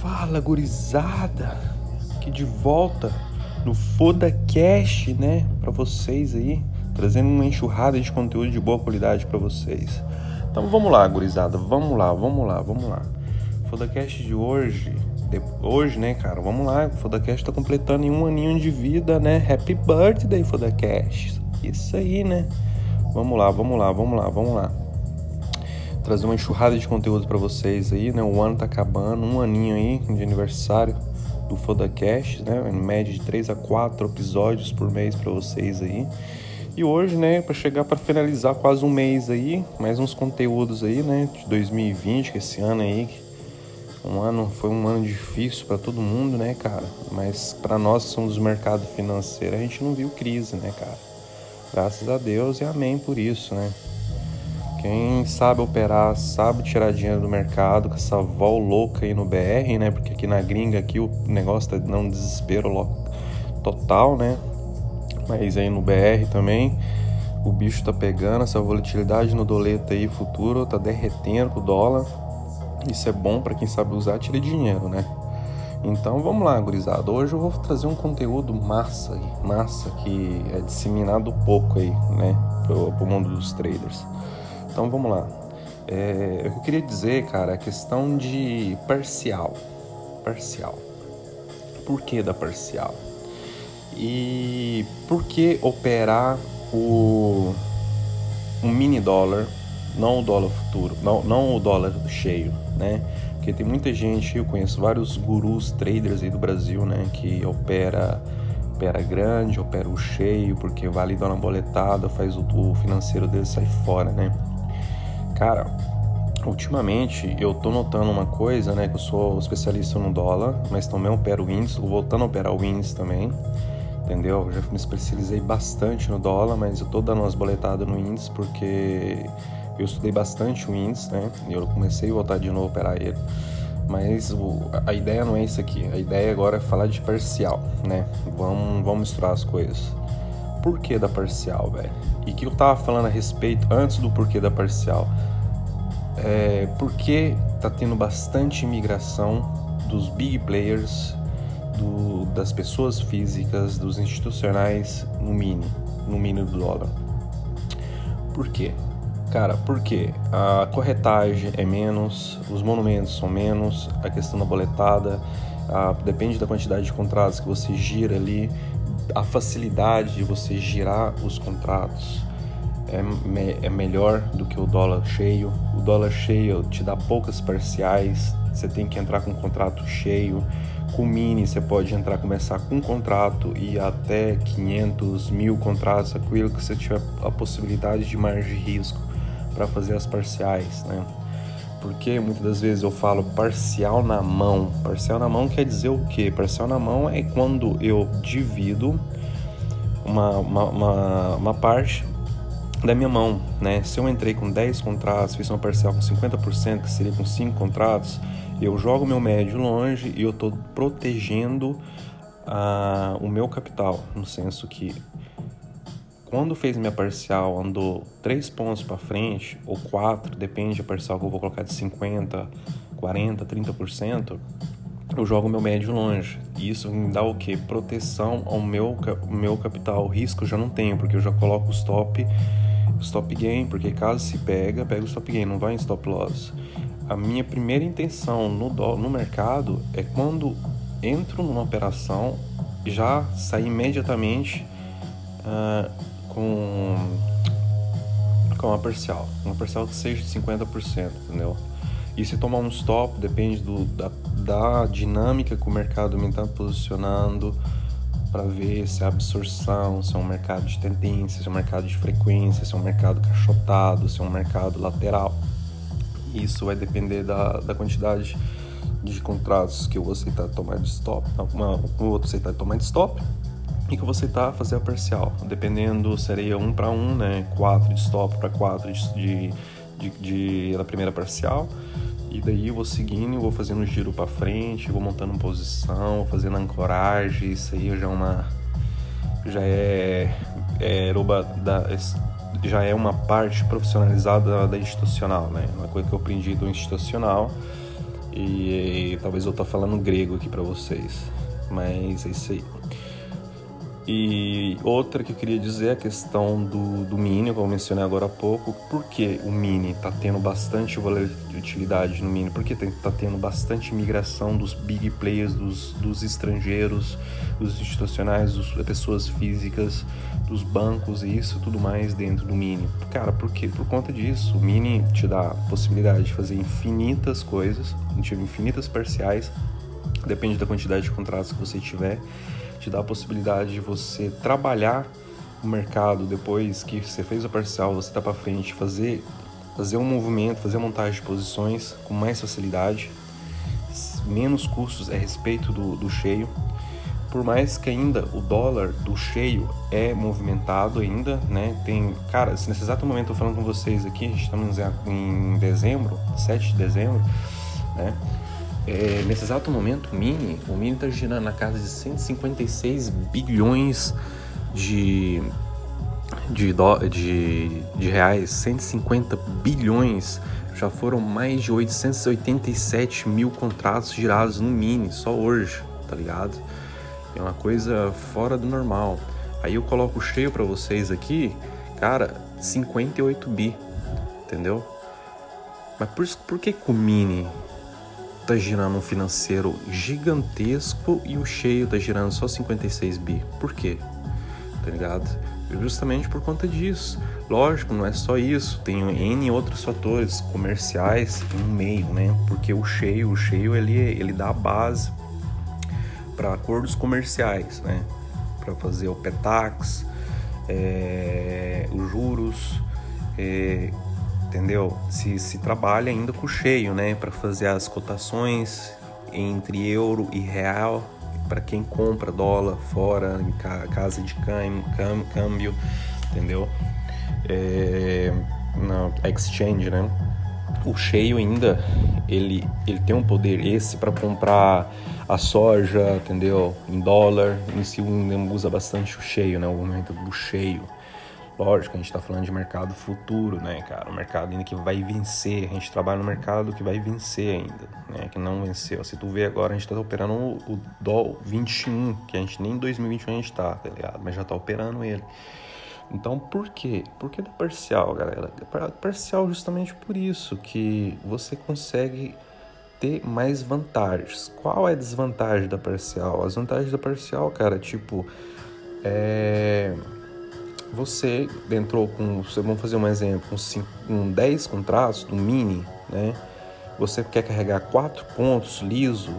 Fala, gurizada! Aqui de volta no Foda Cash, né? Para vocês aí, trazendo uma enxurrada de conteúdo de boa qualidade para vocês. Então vamos lá, gurizada, vamos lá, vamos lá, vamos lá. Foda Cash de hoje, de... hoje, né, cara? Vamos lá, o Foda tá completando em um aninho de vida, né? Happy birthday, Foda Cash! Isso aí, né? Vamos lá, vamos lá, vamos lá, vamos lá trazer uma enxurrada de conteúdo para vocês aí, né? O ano tá acabando, um aninho aí de aniversário do Fodacast, né? Em média de 3 a 4 episódios por mês para vocês aí. E hoje, né, para chegar para finalizar quase um mês aí, mais uns conteúdos aí, né, de 2020, que esse ano aí, um ano foi um ano difícil para todo mundo, né, cara? Mas para nós que somos do mercado financeiro, a gente não viu crise, né, cara? Graças a Deus e amém por isso, né? Quem sabe operar, sabe tirar dinheiro do mercado com essa vol louca aí no BR, né? Porque aqui na gringa aqui o negócio tá dando um desespero total, né? Mas aí no BR também o bicho tá pegando, essa volatilidade no doleta aí futuro tá derretendo o dólar. Isso é bom para quem sabe usar, tira dinheiro, né? Então vamos lá, gurizada. Hoje eu vou trazer um conteúdo massa, massa que é disseminado pouco aí, né, pro, pro mundo dos traders. Então vamos lá. É, eu queria dizer, cara, a questão de parcial. Parcial. Por que da parcial? E por que operar o, o mini dólar, não o dólar futuro, não, não o dólar cheio, né? Porque tem muita gente, eu conheço vários gurus traders aí do Brasil, né, que opera opera grande, opera o cheio, porque vale dar uma boletada, faz o, o financeiro dele sair fora, né? Cara, ultimamente eu tô notando uma coisa, né? Que eu sou especialista no dólar, mas também opero índice, voltando a operar o índice também, entendeu? Eu já me especializei bastante no dólar, mas eu tô dando umas boletadas no índice porque eu estudei bastante o índice, né? E eu comecei a voltar de novo a operar ele. Mas o, a ideia não é isso aqui. A ideia agora é falar de parcial, né? Vamos, vamos misturar as coisas. Por que da parcial, velho? E que eu tava falando a respeito antes do porquê da parcial é, porque está tendo bastante imigração dos big players, do, das pessoas físicas, dos institucionais no mini, no mini do dólar. Por quê? Cara, porque a corretagem é menos, os monumentos são menos, a questão da boletada, a, depende da quantidade de contratos que você gira ali, a facilidade de você girar os contratos é, me, é melhor do que o dólar cheio. O dólar cheio te dá poucas parciais, você tem que entrar com um contrato cheio. Com mini você pode entrar, começar com um contrato e até 500 mil contratos, aquilo que você tiver a possibilidade de margem de risco para fazer as parciais, né? Porque muitas das vezes eu falo parcial na mão. Parcial na mão quer dizer o quê? Parcial na mão é quando eu divido uma, uma, uma, uma parte da minha mão, né? Se eu entrei com 10 contratos, fiz uma parcial com 50%, que seria com 5 contratos, eu jogo meu médio longe e eu estou protegendo uh, o meu capital, no senso que quando fez minha parcial, andou 3 pontos para frente, ou 4, depende da parcial que eu vou colocar de 50, 40, 30%, eu jogo meu médio longe. E isso me dá o que? Proteção ao meu, meu capital. Risco eu já não tenho, porque eu já coloco o stop stop gain, porque caso se pega, pega o stop gain, não vai em stop loss. A minha primeira intenção no, no mercado é quando entro numa operação, já sair imediatamente uh, com, com a parcial. Uma parcial que seja de 50%, entendeu? E se tomar um stop, depende do, da, da dinâmica que o mercado me está posicionando para ver se é absorção, se é um mercado de tendência, se é um mercado de frequência, se é um mercado cachotado, se é um mercado lateral. Isso vai depender da, da quantidade de contratos que eu vou aceitar tomar de stop, uma, um outro aceitar tomar de stop e que eu vou aceitar fazer a parcial. Dependendo, seria um para um, né? Quatro de stop para quatro de, de, de, de, da primeira parcial e daí eu vou seguindo, eu vou fazendo giro para frente, vou montando posição, vou fazendo ancoragem, isso aí já é uma já é, é da, já é uma parte profissionalizada da institucional, né? Uma coisa que eu aprendi do institucional E, e talvez eu tô falando grego aqui para vocês, mas é isso aí. E outra que eu queria dizer é a questão do, do Mini, como eu mencionei agora há pouco. Por que o Mini está tendo bastante volatilidade no Mini? Porque está tendo bastante migração dos big players, dos, dos estrangeiros, dos institucionais, das pessoas físicas, dos bancos e isso tudo mais dentro do Mini. Cara, por quê? Por conta disso, o Mini te dá a possibilidade de fazer infinitas coisas, infinitas parciais, depende da quantidade de contratos que você tiver te dá a possibilidade de você trabalhar o mercado depois que você fez o parcial, você está para frente, fazer fazer um movimento, fazer a montagem de posições com mais facilidade, menos custos a respeito do, do cheio. Por mais que ainda o dólar do cheio é movimentado ainda, né? Tem, cara, nesse exato momento eu falando com vocês aqui, a gente está em dezembro, 7 de dezembro, né? É, nesse exato momento, o Mini, o Mini está girando na casa de 156 bilhões de, de, de, de reais, 150 bilhões. Já foram mais de 887 mil contratos girados no Mini, só hoje, tá ligado? É uma coisa fora do normal. Aí eu coloco cheio para vocês aqui, cara, 58 bi, entendeu? Mas por, por que com o Mini tá girando um financeiro gigantesco e o cheio tá girando só 56 bi. Por quê? Tá ligado? Justamente por conta disso. Lógico, não é só isso, tem N outros fatores comerciais no meio, né? Porque o cheio, o cheio ele, ele dá a base para acordos comerciais, né? Para fazer o PETAX, é, os juros, é, entendeu? Se, se trabalha ainda com cheio, né? Para fazer as cotações entre euro e real para quem compra dólar fora, em casa de câmbio, entendeu? É, na exchange, né? O cheio ainda ele, ele tem um poder esse para comprar a soja, entendeu? Em dólar, em si usa bastante o cheio, né? O momento do cheio. Lógico, a gente está falando de mercado futuro, né, cara? Um mercado ainda que vai vencer. A gente trabalha no mercado que vai vencer ainda, né? Que não venceu. Se tu vê agora, a gente está operando o, o DOL 21, que a gente nem em 2021 a gente tá, tá ligado? Mas já está operando ele. Então, por quê? Por que da parcial, galera? Parcial justamente por isso, que você consegue ter mais vantagens. Qual é a desvantagem da parcial? As vantagens da parcial, cara, tipo, é você entrou com, vamos fazer um exemplo, com, com 10 contratos no mini, né? Você quer carregar quatro pontos liso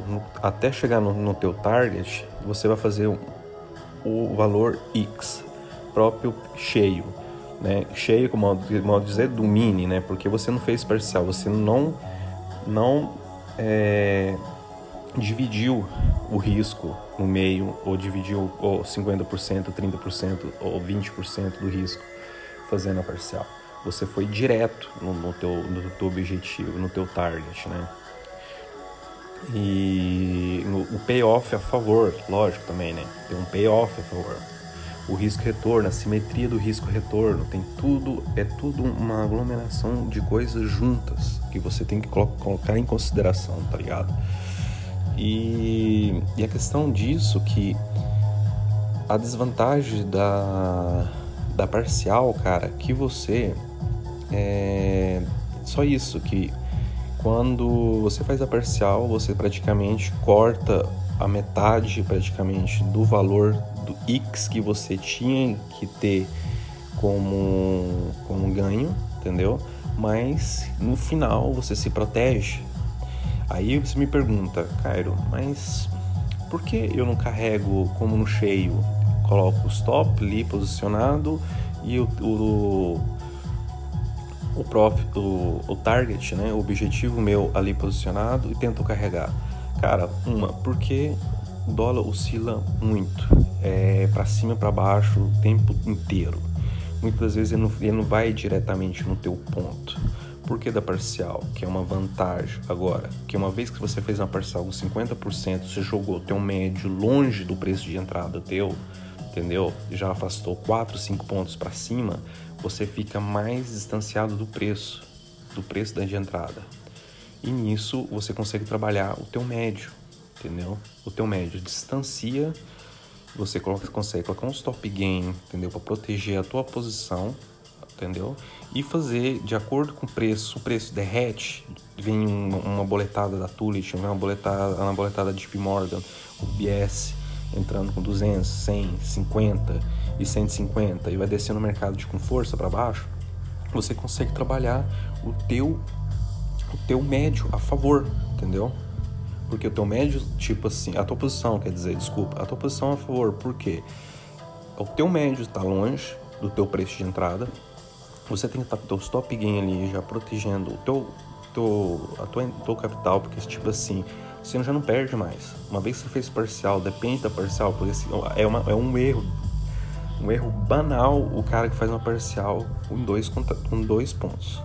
até chegar no, no teu target, você vai fazer o, o valor X próprio cheio, né? Cheio, como modo, modo dizer, do mini, né? Porque você não fez parcial, você não não é, dividiu o risco no meio, ou dividiu ou 50%, 30% ou 20% do risco fazendo a parcial. Você foi direto no, no, teu, no teu objetivo, no teu target, né? E no, o payoff a favor, lógico também, né? Tem um payoff a favor. O risco-retorno, a simetria do risco-retorno, tem tudo, é tudo uma aglomeração de coisas juntas que você tem que colocar em consideração, tá ligado? E, e a questão disso que a desvantagem da, da parcial, cara, que você é só isso que quando você faz a parcial, você praticamente corta a metade praticamente do valor do X que você tinha que ter como, como ganho, entendeu? Mas no final você se protege Aí você me pergunta, Cairo, mas por que eu não carrego como no cheio? Coloco o stop ali posicionado e o, o, o, prof, o, o target, né, o objetivo meu ali posicionado e tento carregar. Cara, uma, porque o dólar oscila muito, é para cima para baixo o tempo inteiro. Muitas vezes ele não, ele não vai diretamente no teu ponto. Por que da parcial? Que é uma vantagem agora. Que uma vez que você fez uma parcial com 50%, você jogou teu médio longe do preço de entrada teu, entendeu? Já afastou 4, 5 pontos para cima, você fica mais distanciado do preço, do preço da de entrada. E nisso você consegue trabalhar o teu médio, entendeu? O teu médio distancia, você coloca, consegue colocar um stop gain, entendeu? Para proteger a tua posição, entendeu? E fazer de acordo com o preço, o preço derrete, vem uma boletada da Tulit, vem uma boletada, uma boletada de JP Morgan, o BS entrando com 200, 100, 50 e 150 e vai descendo no mercado de com força para baixo, você consegue trabalhar o teu o teu médio a favor, entendeu? Porque o teu médio, tipo assim, a tua posição, quer dizer, desculpa, a tua posição a favor, porque o teu médio está longe do teu preço de entrada, você tem que estar com o stop gain ali já protegendo o teu, teu, a tua, teu capital, porque tipo assim, você já não perde mais. Uma vez que você fez parcial, depende da parcial, porque assim, é, uma, é um erro um erro banal o cara que faz uma parcial com dois, com dois pontos.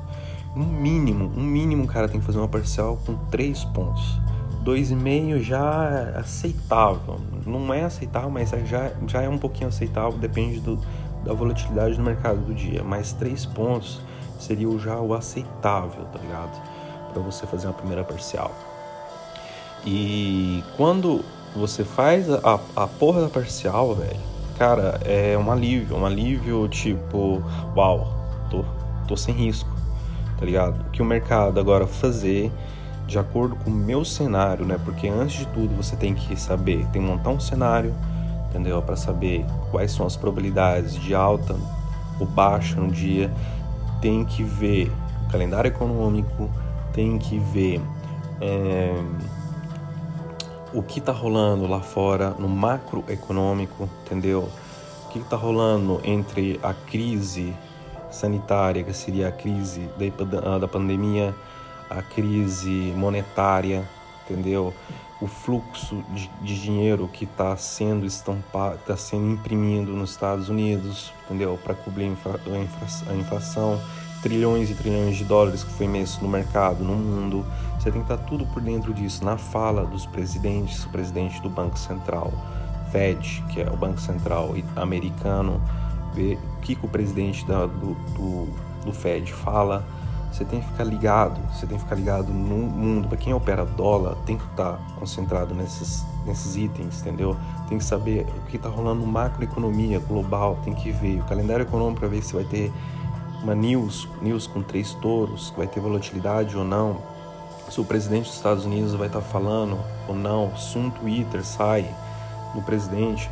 Um mínimo, um mínimo o cara tem que fazer uma parcial com três pontos. Dois e meio já é aceitável. Não é aceitável, mas é já, já é um pouquinho aceitável, depende do, da volatilidade do mercado do dia. Mas três pontos seria já o aceitável, tá ligado? Para você fazer uma primeira parcial. E quando você faz a, a porra da parcial, velho, cara, é um alívio, um alívio tipo, uau, tô, tô sem risco, tá ligado? O que o mercado agora fazer de acordo com o meu cenário, né? Porque antes de tudo você tem que saber, tem que montar um cenário, entendeu? Para saber quais são as probabilidades de alta ou baixa no dia, tem que ver o calendário econômico, tem que ver é, o que está rolando lá fora no macroeconômico, entendeu? O que está rolando entre a crise sanitária, que seria a crise da, pandemia, a crise monetária, entendeu? O fluxo de, de dinheiro que está sendo estampado, está sendo imprimido nos Estados Unidos, entendeu? Para cobrir a, infla, a inflação, trilhões e trilhões de dólares que foi imenso no mercado, no mundo você tem que estar tudo por dentro disso, na fala dos presidentes, o presidente do Banco Central, Fed, que é o Banco Central americano, ver o que, que o presidente da, do, do, do Fed fala. Você tem que ficar ligado, você tem que ficar ligado no mundo. Para quem opera dólar, tem que estar concentrado nesses, nesses itens, entendeu? Tem que saber o que está rolando no macroeconomia global, tem que ver o calendário econômico para ver se vai ter uma news, news com três touros, vai ter volatilidade ou não se o presidente dos Estados Unidos vai estar falando ou não, se um Twitter sai do presidente,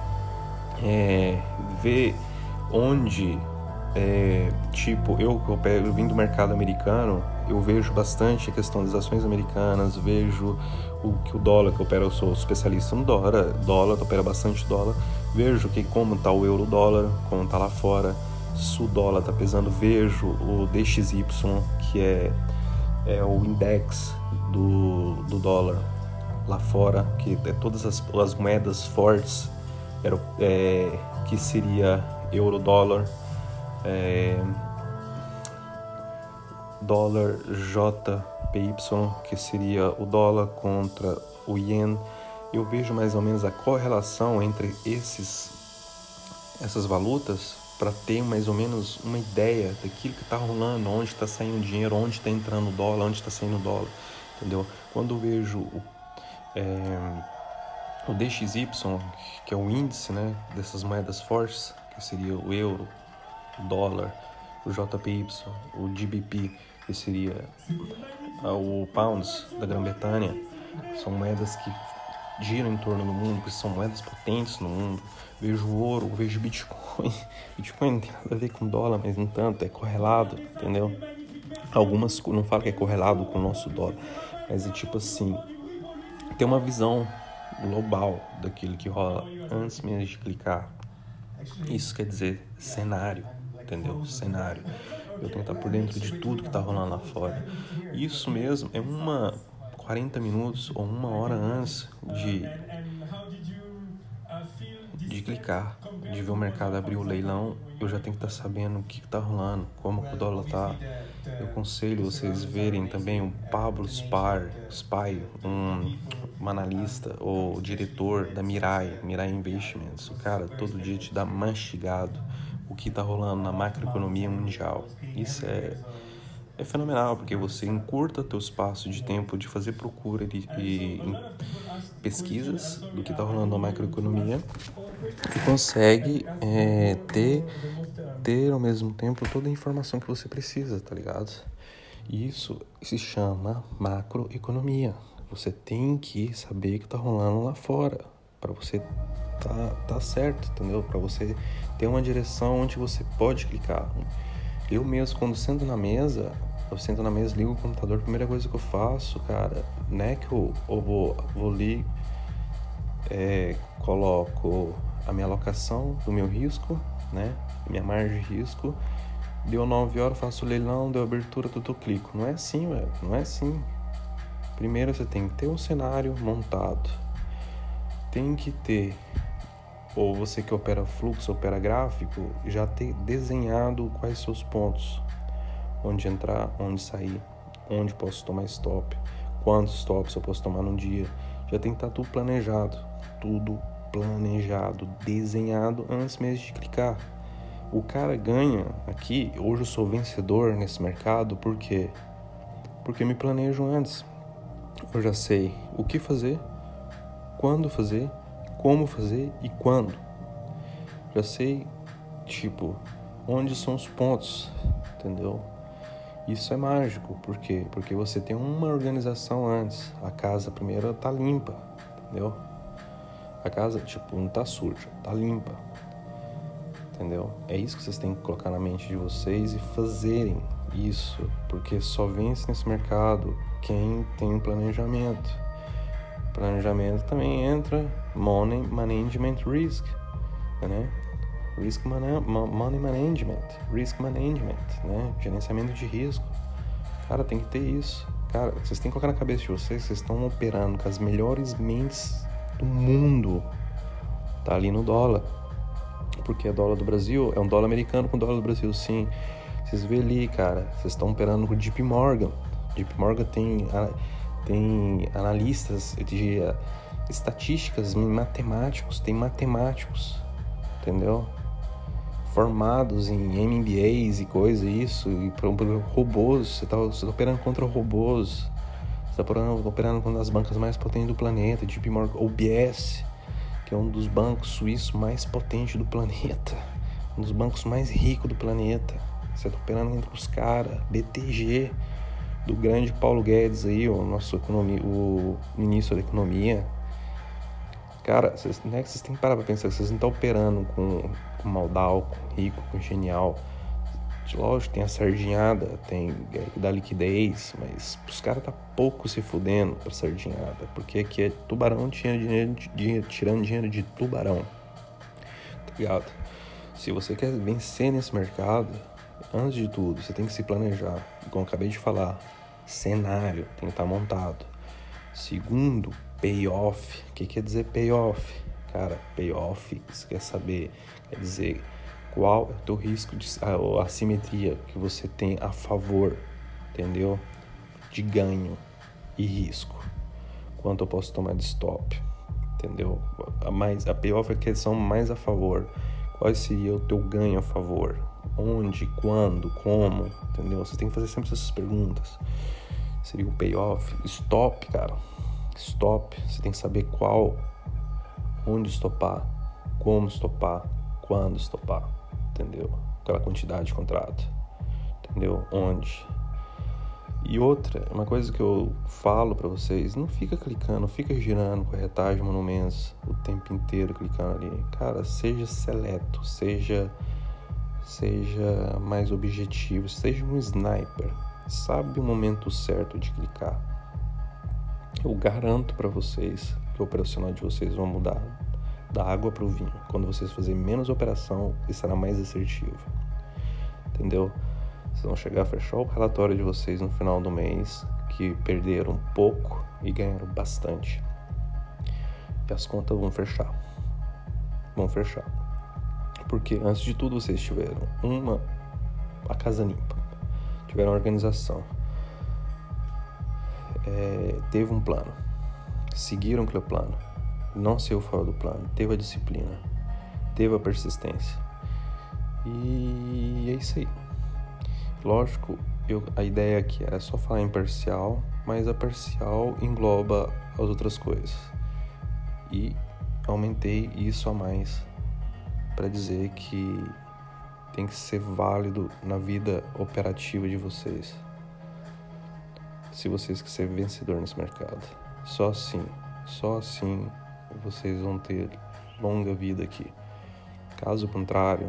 é, ver onde, é, tipo, eu, eu, eu vim do mercado americano, eu vejo bastante a questão das ações americanas, vejo o que o dólar que opera, eu sou especialista no dólar, dólar, opera bastante dólar, vejo que como está o euro dólar, como está lá fora, se o dólar está pesando, vejo o DXY, que é é o index do, do dólar lá fora, que é todas as, as moedas fortes, era, é, que seria euro dólar, é, dólar JPY, que seria o dólar contra o ien. Eu vejo mais ou menos a correlação entre esses essas valutas para ter mais ou menos uma ideia daquilo que está rolando, onde está saindo dinheiro, onde está entrando o dólar, onde está saindo o dólar, entendeu? Quando eu vejo o, é, o DXY, que é o índice né, dessas moedas fortes, que seria o euro, dólar, o JPY, o GBP, que seria o pounds da Grã-Bretanha, são moedas que giram em torno do mundo, que são moedas potentes no mundo. Vejo ouro, vejo Bitcoin. Bitcoin não tem nada a ver com dólar, mas no tanto, é correlado, entendeu? Algumas não falam que é correlado com o nosso dólar, mas é tipo assim, ter uma visão global daquilo que rola antes mesmo de clicar. Isso quer dizer cenário, entendeu? Cenário. Eu tenho que estar por dentro de tudo que está rolando lá fora. Isso mesmo é uma 40 minutos ou uma hora antes de, de clicar, de ver o mercado abrir o leilão, eu já tenho que estar sabendo o que está rolando, como o dólar está. Eu aconselho vocês verem também o Pablo Spar, Spy, um, um analista ou diretor da Mirai, Mirai Investments. O cara todo dia te dá mastigado o que está rolando na macroeconomia mundial. Isso é é fenomenal, porque você encurta teu espaço de tempo de fazer procura e, e pesquisas do que está rolando na macroeconomia e consegue é, ter, ter ao mesmo tempo toda a informação que você precisa, tá ligado? Isso se chama macroeconomia. Você tem que saber o que está rolando lá fora para você tá, tá certo, entendeu? Para você ter uma direção onde você pode clicar. Eu mesmo, quando sento na mesa, eu sento na mesa, ligo o computador, a primeira coisa que eu faço, cara, não é que eu, eu vou, vou ali, é, coloco a minha alocação do meu risco, né? Minha margem de risco. Deu 9 horas, faço o leilão, deu abertura, tudo clico. Não é assim, velho. Não é assim. Primeiro você tem que ter um cenário montado. Tem que ter ou você que opera fluxo, opera gráfico, já ter desenhado quais seus pontos, onde entrar, onde sair, onde posso tomar stop, quantos stops eu posso tomar num dia. Já tem que estar tá tudo planejado, tudo planejado, desenhado antes mesmo de clicar. O cara ganha aqui, hoje eu sou vencedor nesse mercado, por quê? Porque me planejo antes. Eu já sei o que fazer, quando fazer como fazer e quando. Já sei, tipo, onde são os pontos, entendeu? Isso é mágico, por quê? Porque você tem uma organização antes. A casa primeiro tá limpa, entendeu? A casa, tipo, não tá suja, tá limpa. Entendeu? É isso que vocês têm que colocar na mente de vocês e fazerem isso, porque só vence nesse mercado quem tem um planejamento. Planejamento também entra money management risk, né? Risk man money management, risk management, né? Gerenciamento de risco. Cara, tem que ter isso. Cara, vocês têm que colocar na cabeça de vocês, vocês estão operando com as melhores mentes do mundo. Tá ali no dólar. Porque o dólar do Brasil é um dólar americano com dólar do Brasil, sim. Vocês vê ali, cara, vocês estão operando com o JP Morgan. JP Morgan tem tem analistas de uh, estatísticas, matemáticos, tem matemáticos, entendeu? Formados em MBAs e coisa, isso, e robôs, você está tá operando contra robôs, você está operando, contra as bancas mais potentes do planeta, JP Morgan, OBS, que é um dos bancos suíços mais potentes do planeta, um dos bancos mais ricos do planeta. Você está operando entre os caras, BTG, do grande Paulo Guedes aí, o nosso economia, o ministro da economia. Cara, vocês, né, vocês têm que parar pra pensar, vocês não estão operando com, com Maldal, com Rico, com Genial. Lógico, tem a sardinhada, tem é, da liquidez, mas os caras tá pouco se fudendo pra sardinhada, porque aqui é tubarão tirando dinheiro, dinheiro, tirando dinheiro de tubarão. Tá ligado? Se você quer vencer nesse mercado, antes de tudo, você tem que se planejar. Como eu acabei de falar, cenário tem que estar montado. Segundo, payoff. O que quer dizer payoff? Cara, payoff, você quer saber, quer dizer qual é o teu risco de a, a simetria que você tem a favor, entendeu? De ganho e risco. Quanto eu posso tomar de stop, entendeu? A mais a payoff é a questão mais a favor. Qual seria o teu ganho a favor? Onde, quando, como, entendeu? Você tem que fazer sempre essas perguntas. Seria o payoff, stop, cara. Stop, você tem que saber qual, onde estopar, como estopar, quando estopar, entendeu? Aquela quantidade de contrato, entendeu? Onde. E outra, uma coisa que eu falo para vocês, não fica clicando, não fica girando corretagem monumentos o tempo inteiro clicando ali. Cara, seja seleto, seja seja mais objetivo, seja um sniper, sabe o momento certo de clicar. Eu garanto para vocês que o operacional de vocês vai mudar da água para o vinho. Quando vocês fazerem menos operação, será mais assertivo. Entendeu? Vocês vão chegar a fechar o relatório de vocês no final do mês que perderam pouco e ganharam bastante. E as contas vão fechar. Vão fechar. Porque antes de tudo vocês tiveram uma a casa limpa, tiveram organização, é, teve um plano, seguiram aquele plano, não saiu fora do plano, teve a disciplina, teve a persistência. E é isso aí. Lógico, eu, a ideia aqui era só falar em parcial, mas a parcial engloba as outras coisas. E aumentei isso a mais para dizer que tem que ser válido na vida operativa de vocês. Se vocês quiserem ser vencedor nesse mercado. Só assim, só assim vocês vão ter longa vida aqui. Caso contrário,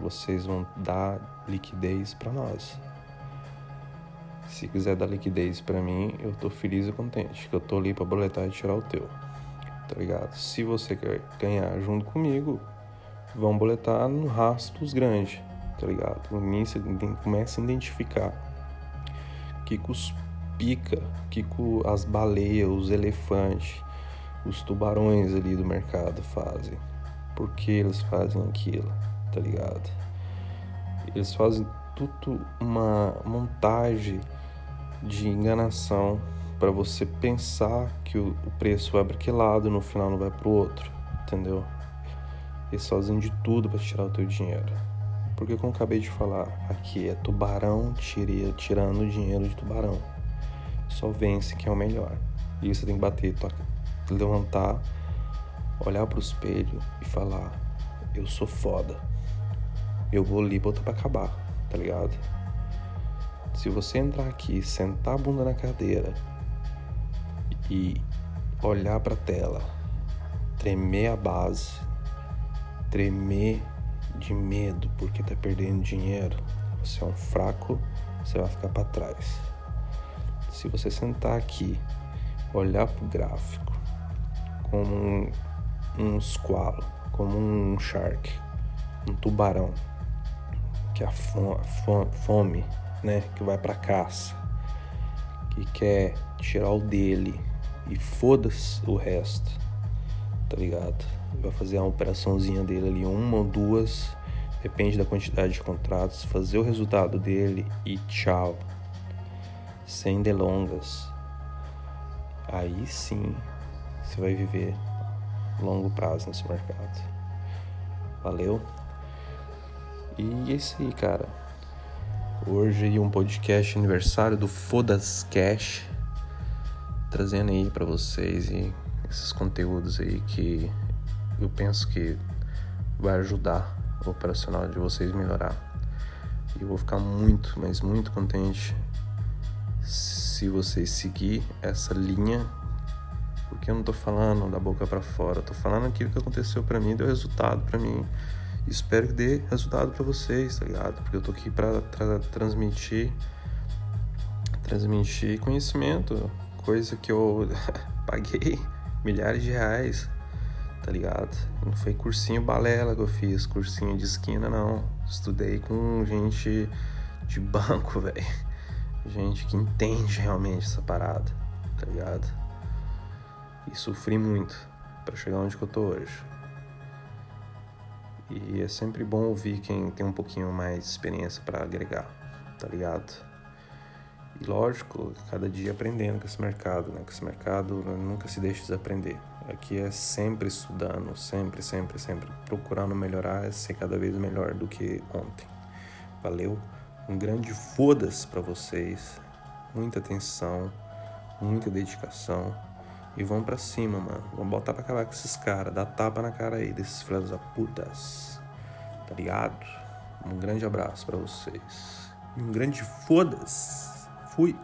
vocês vão dar liquidez para nós. Se quiser dar liquidez para mim, eu tô feliz e contente, que eu tô ali para boletar e tirar o teu. Tá ligado? Se você quer ganhar junto comigo, vão boletar no rastro dos grandes, tá ligado? Começa a identificar que os pica, que as baleias, os elefantes, os tubarões ali do mercado fazem. Por que eles fazem aquilo, tá ligado? Eles fazem tudo uma montagem de enganação para você pensar que o preço vai para aquele lado no final não vai para o outro, entendeu? Eles fazem de tudo para tirar o teu dinheiro. Porque como acabei de falar, aqui é tubarão tira, tirando o dinheiro de tubarão. Só vence quem é o melhor. E você tem que bater, levantar, olhar pro espelho e falar: Eu sou foda. Eu vou ali botar pra acabar, tá ligado? Se você entrar aqui, sentar a bunda na cadeira e olhar pra tela, tremer a base, tremer de medo porque tá perdendo dinheiro, você é um fraco, você vai ficar para trás. Se você sentar aqui, olhar pro gráfico como um, um squalo, como um shark, um tubarão, que é a fome, fome né, que vai para caça, que quer tirar o dele e foda-se o resto, tá ligado? Vai fazer uma operaçãozinha dele ali, uma ou duas, depende da quantidade de contratos, fazer o resultado dele e tchau, sem delongas. Aí sim você vai viver longo prazo nesse mercado. Valeu? E é isso aí, cara. Hoje um podcast aniversário do Fodas Cash, trazendo aí para vocês e esses conteúdos aí que eu penso que vai ajudar o operacional de vocês melhorar. E eu vou ficar muito, mas muito contente se vocês seguir essa linha, porque eu não tô falando da boca para fora, tô falando aquilo que aconteceu para mim, deu resultado para mim espero que dê resultado para vocês, tá ligado? Porque eu tô aqui para tra transmitir transmitir conhecimento, coisa que eu paguei milhares de reais, tá ligado? Não foi cursinho balela que eu fiz, cursinho de esquina não. Estudei com gente de banco, velho. Gente que entende realmente essa parada, tá ligado? E sofri muito para chegar onde eu tô hoje. E é sempre bom ouvir quem tem um pouquinho mais de experiência para agregar, tá ligado? E lógico, cada dia aprendendo com esse mercado, né? Com esse mercado nunca se deixa de aprender. Aqui é sempre estudando, sempre, sempre, sempre procurando melhorar, ser cada vez melhor do que ontem. Valeu? Um grande foda-se para vocês. Muita atenção, muita dedicação. E vão para cima, mano. Vamos botar pra acabar com esses caras. Dá tapa na cara aí desses filhos da putas. Tá ligado? Um grande abraço para vocês. Um grande foda-se. Fui.